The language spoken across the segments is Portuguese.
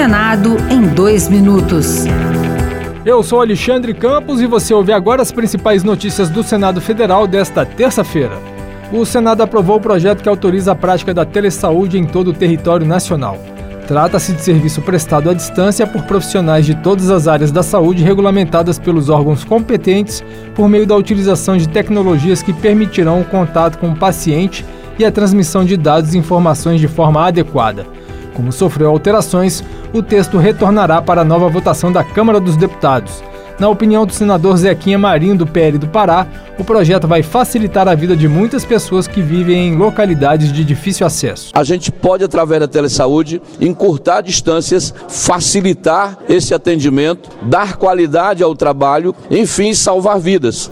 Senado em dois minutos. Eu sou Alexandre Campos e você ouve agora as principais notícias do Senado Federal desta terça-feira. O Senado aprovou o projeto que autoriza a prática da telesaúde em todo o território nacional. Trata-se de serviço prestado à distância por profissionais de todas as áreas da saúde regulamentadas pelos órgãos competentes por meio da utilização de tecnologias que permitirão o contato com o paciente e a transmissão de dados e informações de forma adequada. Como sofreu alterações, o texto retornará para a nova votação da Câmara dos Deputados. Na opinião do senador Zequinha Marinho, do PL do Pará, o projeto vai facilitar a vida de muitas pessoas que vivem em localidades de difícil acesso. A gente pode, através da telesaúde, encurtar distâncias, facilitar esse atendimento, dar qualidade ao trabalho, enfim, salvar vidas.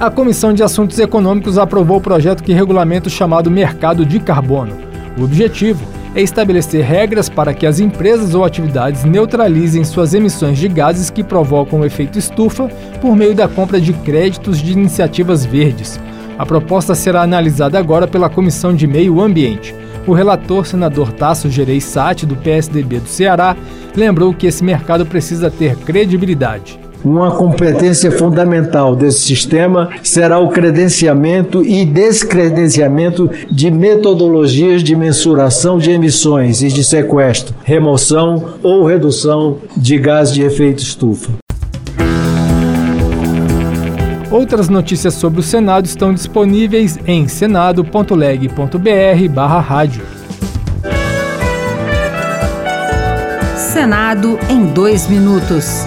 A Comissão de Assuntos Econômicos aprovou o projeto que regulamenta o chamado mercado de carbono. O objetivo é estabelecer regras para que as empresas ou atividades neutralizem suas emissões de gases que provocam o efeito estufa por meio da compra de créditos de iniciativas verdes. A proposta será analisada agora pela Comissão de Meio Ambiente. O relator, senador Tasso Gereissati, do PSDB do Ceará, lembrou que esse mercado precisa ter credibilidade. Uma competência fundamental desse sistema será o credenciamento e descredenciamento de metodologias de mensuração de emissões e de sequestro, remoção ou redução de gás de efeito estufa. Outras notícias sobre o Senado estão disponíveis em senado.leg.br/rádio. Senado em dois minutos.